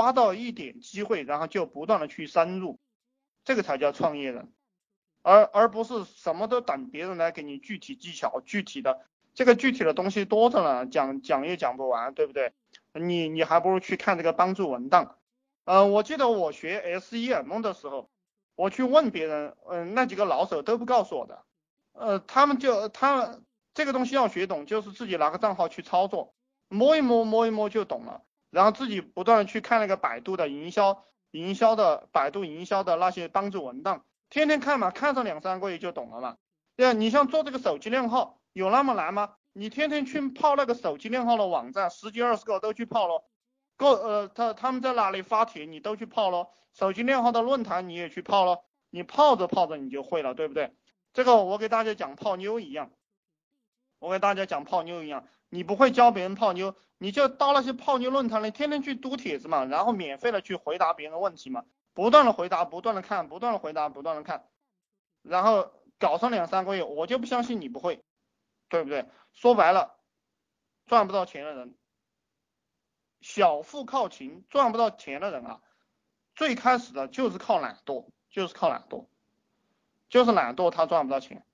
抓到一点机会，然后就不断的去深入，这个才叫创业人，而而不是什么都等别人来给你具体技巧、具体的这个具体的东西多着呢，讲讲也讲不完，对不对？你你还不如去看这个帮助文档。呃，我记得我学 SEM 的时候，我去问别人，嗯，那几个老手都不告诉我的，呃，他们就他这个东西要学懂，就是自己拿个账号去操作，摸一摸摸一摸就懂了，然后自己不断去看那个百度的营销营销的百度营销的那些帮助文档，天天看嘛，看上两三个月就懂了嘛。对啊，你像做这个手机靓号，有那么难吗？你天天去泡那个手机靓号的网站，十几二十个都去泡咯。个呃，他他们在哪里发帖，你都去泡咯。手机靓号的论坛你也去泡咯。你泡着泡着你就会了，对不对？这个我给大家讲泡妞一样，我给大家讲泡妞一样，你不会教别人泡妞，你就到那些泡妞论坛里，天天去读帖子嘛，然后免费的去回答别人的问题嘛，不断的回答，不断的看，不断的回答，不断的看，然后搞上两三个月，我就不相信你不会，对不对？说白了，赚不到钱的人。小富靠勤，赚不到钱的人啊，最开始的就是靠懒惰，就是靠懒惰，就是懒惰，他赚不到钱。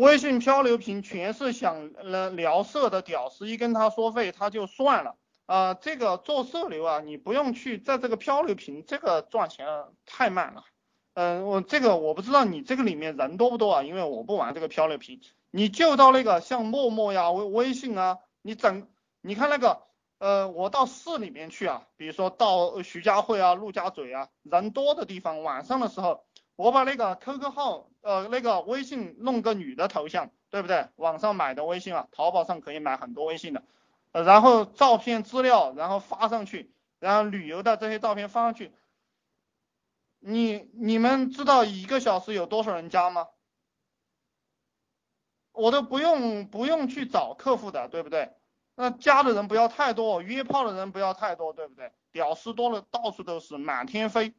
微信漂流瓶全是想了聊色的屌丝，一跟他说费他就算了啊。这个做色流啊，你不用去在这个漂流瓶，这个赚钱太慢了。嗯，我这个我不知道你这个里面人多不多啊，因为我不玩这个漂流瓶。你就到那个像陌陌呀、微微信啊，你整，你看那个。呃，我到市里面去啊，比如说到徐家汇啊、陆家嘴啊，人多的地方，晚上的时候，我把那个 QQ 号，呃，那个微信弄个女的头像，对不对？网上买的微信啊，淘宝上可以买很多微信的，呃，然后照片资料，然后发上去，然后旅游的这些照片发上去，你你们知道一个小时有多少人加吗？我都不用不用去找客户的，对不对？那加的人不要太多，约炮的人不要太多，对不对？屌丝多了到处都是，满天飞，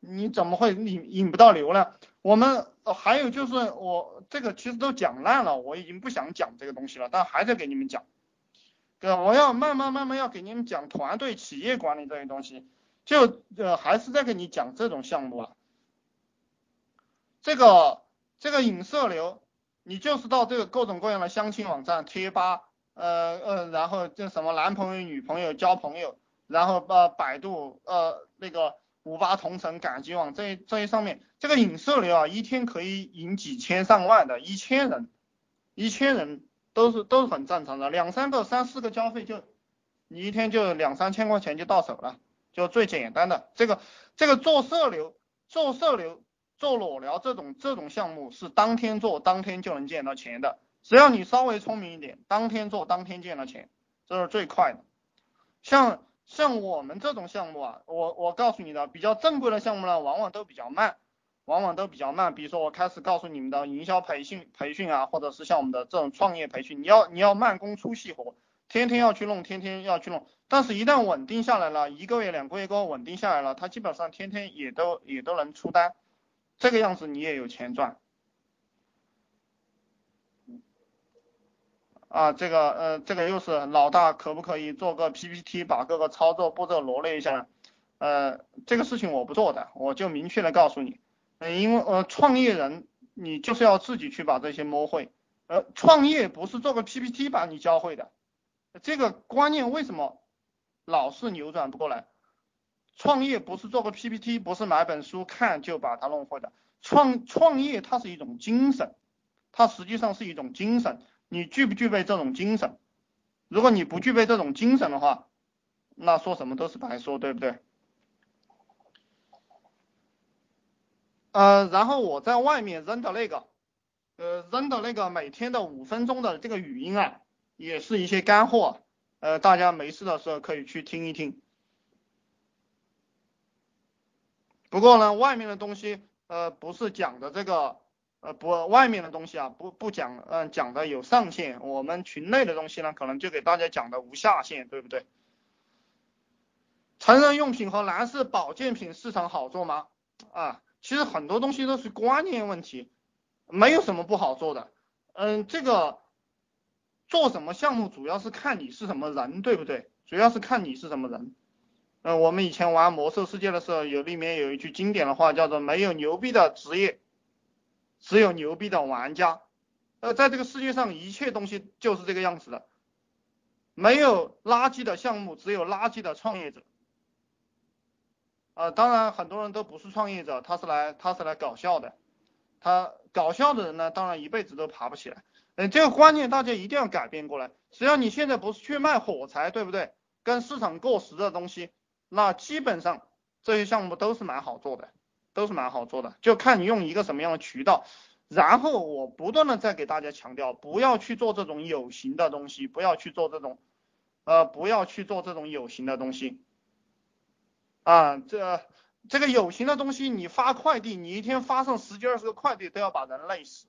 你怎么会引引不到流呢？我们还有就是我这个其实都讲烂了，我已经不想讲这个东西了，但还在给你们讲。对，我要慢慢慢慢要给你们讲团队企业管理这些东西，就呃还是在给你讲这种项目啊。这个这个引射流，你就是到这个各种各样的相亲网站、贴吧。呃呃，然后就什么男朋友、女朋友交朋友，然后呃百度呃那个五八同城、赶集网这这些上面，这个引射流啊，一天可以引几千上万的，一千人，一千人都是都是很正常的，两三个、三四个交费就，你一天就两三千块钱就到手了，就最简单的这个这个做色流、做色流、做裸聊这种这种项目是当天做当天就能见到钱的。只要你稍微聪明一点，当天做当天见到钱，这是最快的。像像我们这种项目啊，我我告诉你的，比较正规的项目呢，往往都比较慢，往往都比较慢。比如说我开始告诉你们的营销培训培训啊，或者是像我们的这种创业培训，你要你要慢工出细活，天天要去弄，天天要去弄。但是，一旦稳定下来了，一个月两个月过后稳定下来了，他基本上天天也都也都能出单，这个样子你也有钱赚。啊，这个呃，这个又是老大可不可以做个 PPT，把各个操作步骤罗列一下呢？呃，这个事情我不做的，我就明确的告诉你，因为呃，创业人你就是要自己去把这些摸会，呃，创业不是做个 PPT 把你教会的，这个观念为什么老是扭转不过来？创业不是做个 PPT，不是买本书看就把它弄会的，创创业它是一种精神，它实际上是一种精神。你具不具备这种精神？如果你不具备这种精神的话，那说什么都是白说，对不对？呃，然后我在外面扔的那个，呃，扔的那个每天的五分钟的这个语音啊，也是一些干货，呃，大家没事的时候可以去听一听。不过呢，外面的东西，呃，不是讲的这个。呃不，外面的东西啊，不不讲，嗯，讲的有上限。我们群内的东西呢，可能就给大家讲的无下限，对不对？成人用品和男士保健品市场好做吗？啊，其实很多东西都是观念问题，没有什么不好做的。嗯，这个做什么项目主要是看你是什么人，对不对？主要是看你是什么人。嗯，我们以前玩魔兽世界的时候，有里面有一句经典的话，叫做没有牛逼的职业，只有牛逼的玩家。呃，在这个世界上，一切东西就是这个样子的，没有垃圾的项目，只有垃圾的创业者。啊，当然很多人都不是创业者，他是来他是来搞笑的，他搞笑的人呢，当然一辈子都爬不起来。嗯，这个观念大家一定要改变过来。只要你现在不是去卖火柴，对不对？跟市场过时的东西，那基本上这些项目都是蛮好做的，都是蛮好做的，就看你用一个什么样的渠道。然后我不断的在给大家强调，不要去做这种有形的东西，不要去做这种，呃，不要去做这种有形的东西。啊，这这个有形的东西，你发快递，你一天发上十几二十个快递，都要把人累死。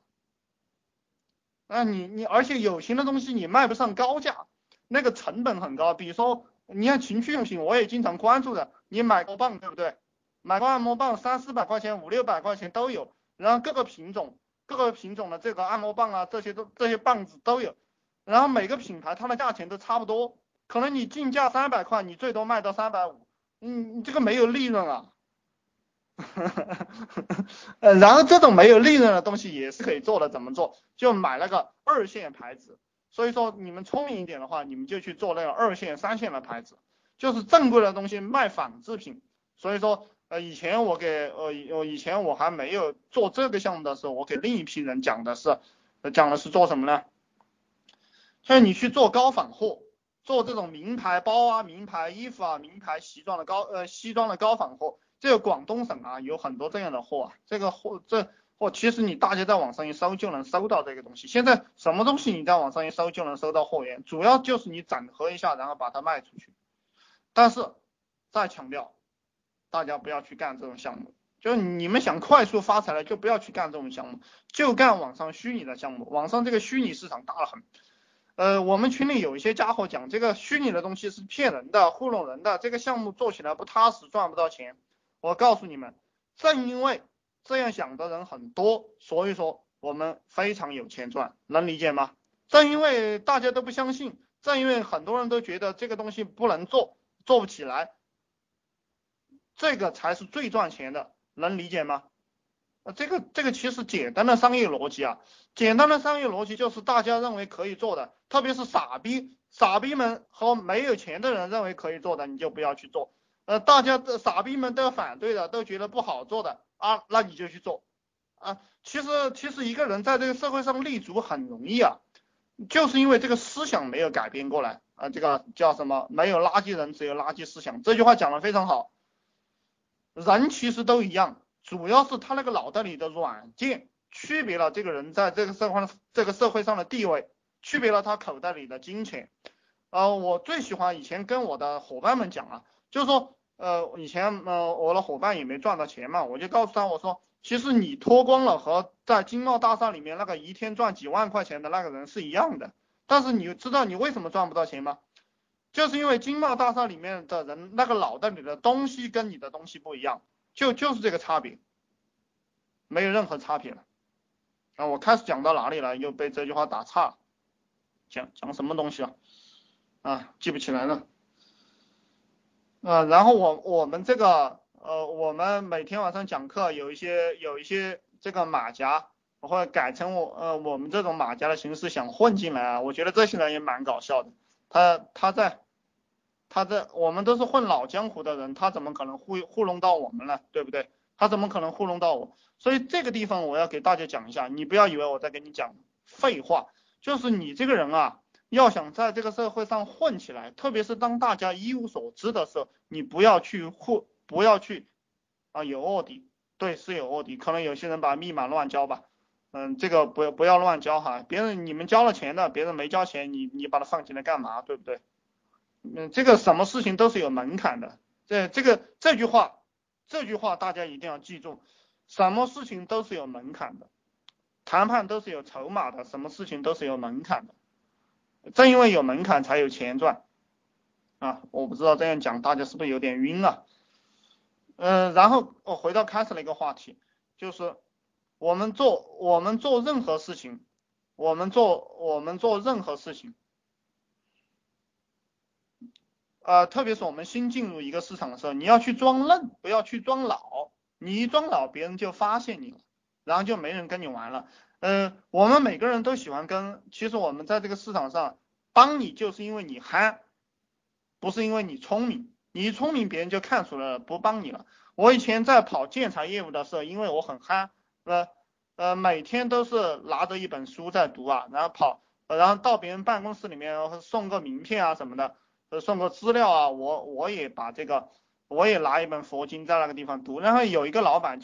那你你，而且有形的东西你卖不上高价，那个成本很高。比如说，你看情趣用品，我也经常关注的，你买个棒，对不对？买个按摩棒，三四百块钱，五六百块钱都有，然后各个品种，各个品种的这个按摩棒啊，这些都这些棒子都有，然后每个品牌它的价钱都差不多，可能你进价三百块，你最多卖到三百五。嗯，这个没有利润啊，呃，然后这种没有利润的东西也是可以做的，怎么做？就买那个二线牌子。所以说你们聪明一点的话，你们就去做那个二线、三线的牌子，就是正规的东西卖仿制品。所以说，呃，以前我给呃，我以前我还没有做这个项目的时候，我给另一批人讲的是，讲的是做什么呢？就是你去做高仿货。做这种名牌包啊、名牌衣服啊、名牌西装的高呃西装的高仿货，这个广东省啊有很多这样的货啊，这个货这货其实你大家在网上一搜就能搜到这个东西。现在什么东西你在网上一搜就能搜到货源，主要就是你整合一下，然后把它卖出去。但是再强调，大家不要去干这种项目，就是你们想快速发财了，就不要去干这种项目，就干网上虚拟的项目。网上这个虚拟市场大得很。呃，我们群里有一些家伙讲这个虚拟的东西是骗人的、糊弄人的，这个项目做起来不踏实，赚不到钱。我告诉你们，正因为这样想的人很多，所以说我们非常有钱赚，能理解吗？正因为大家都不相信，正因为很多人都觉得这个东西不能做，做不起来，这个才是最赚钱的，能理解吗？啊这个这个其实简单的商业逻辑啊，简单的商业逻辑就是大家认为可以做的，特别是傻逼傻逼们和没有钱的人认为可以做的，你就不要去做。呃，大家的傻逼们都反对的，都觉得不好做的啊，那你就去做啊。其实其实一个人在这个社会上立足很容易啊，就是因为这个思想没有改变过来啊。这个叫什么？没有垃圾人，只有垃圾思想。这句话讲的非常好。人其实都一样。主要是他那个脑袋里的软件区别了这个人在这个社会这个社会上的地位，区别了他口袋里的金钱。呃，我最喜欢以前跟我的伙伴们讲啊，就是说，呃，以前呃我的伙伴也没赚到钱嘛，我就告诉他我说，其实你脱光了和在金茂大厦里面那个一天赚几万块钱的那个人是一样的，但是你知道你为什么赚不到钱吗？就是因为金茂大厦里面的人那个脑袋里的东西跟你的东西不一样。就就是这个差别，没有任何差别了。啊，我开始讲到哪里了？又被这句话打岔。讲讲什么东西啊？啊，记不起来了。啊，然后我我们这个呃，我们每天晚上讲课有一些有一些这个马甲，我会改成我呃我们这种马甲的形式想混进来啊。我觉得这些人也蛮搞笑的。他他在。他在我们都是混老江湖的人，他怎么可能糊糊弄到我们呢？对不对？他怎么可能糊弄到我？所以这个地方我要给大家讲一下，你不要以为我在跟你讲废话，就是你这个人啊，要想在这个社会上混起来，特别是当大家一无所知的时候，你不要去糊，不要去啊有卧底，对，是有卧底，可能有些人把密码乱交吧，嗯，这个不要不要乱交哈，别人你们交了钱的，别人没交钱，你你把它放进来干嘛？对不对？嗯，这个什么事情都是有门槛的，这这个这句话，这句话大家一定要记住，什么事情都是有门槛的，谈判都是有筹码的，什么事情都是有门槛的，正因为有门槛才有钱赚啊！我不知道这样讲大家是不是有点晕啊？嗯，然后我回到开始的一个话题，就是我们做我们做任何事情，我们做我们做任何事情。呃，特别是我们新进入一个市场的时候，你要去装嫩，不要去装老。你一装老，别人就发现你了，然后就没人跟你玩了。嗯，我们每个人都喜欢跟，其实我们在这个市场上帮你，就是因为你憨，不是因为你聪明。你聪明，别人就看出来了，不帮你了。我以前在跑建材业务的时候，因为我很憨，呃呃，每天都是拿着一本书在读啊，然后跑，然后到别人办公室里面送个名片啊什么的，呃，送个资料啊，我我也把这个，我也拿一本佛经在那个地方读，然后有一个老板就。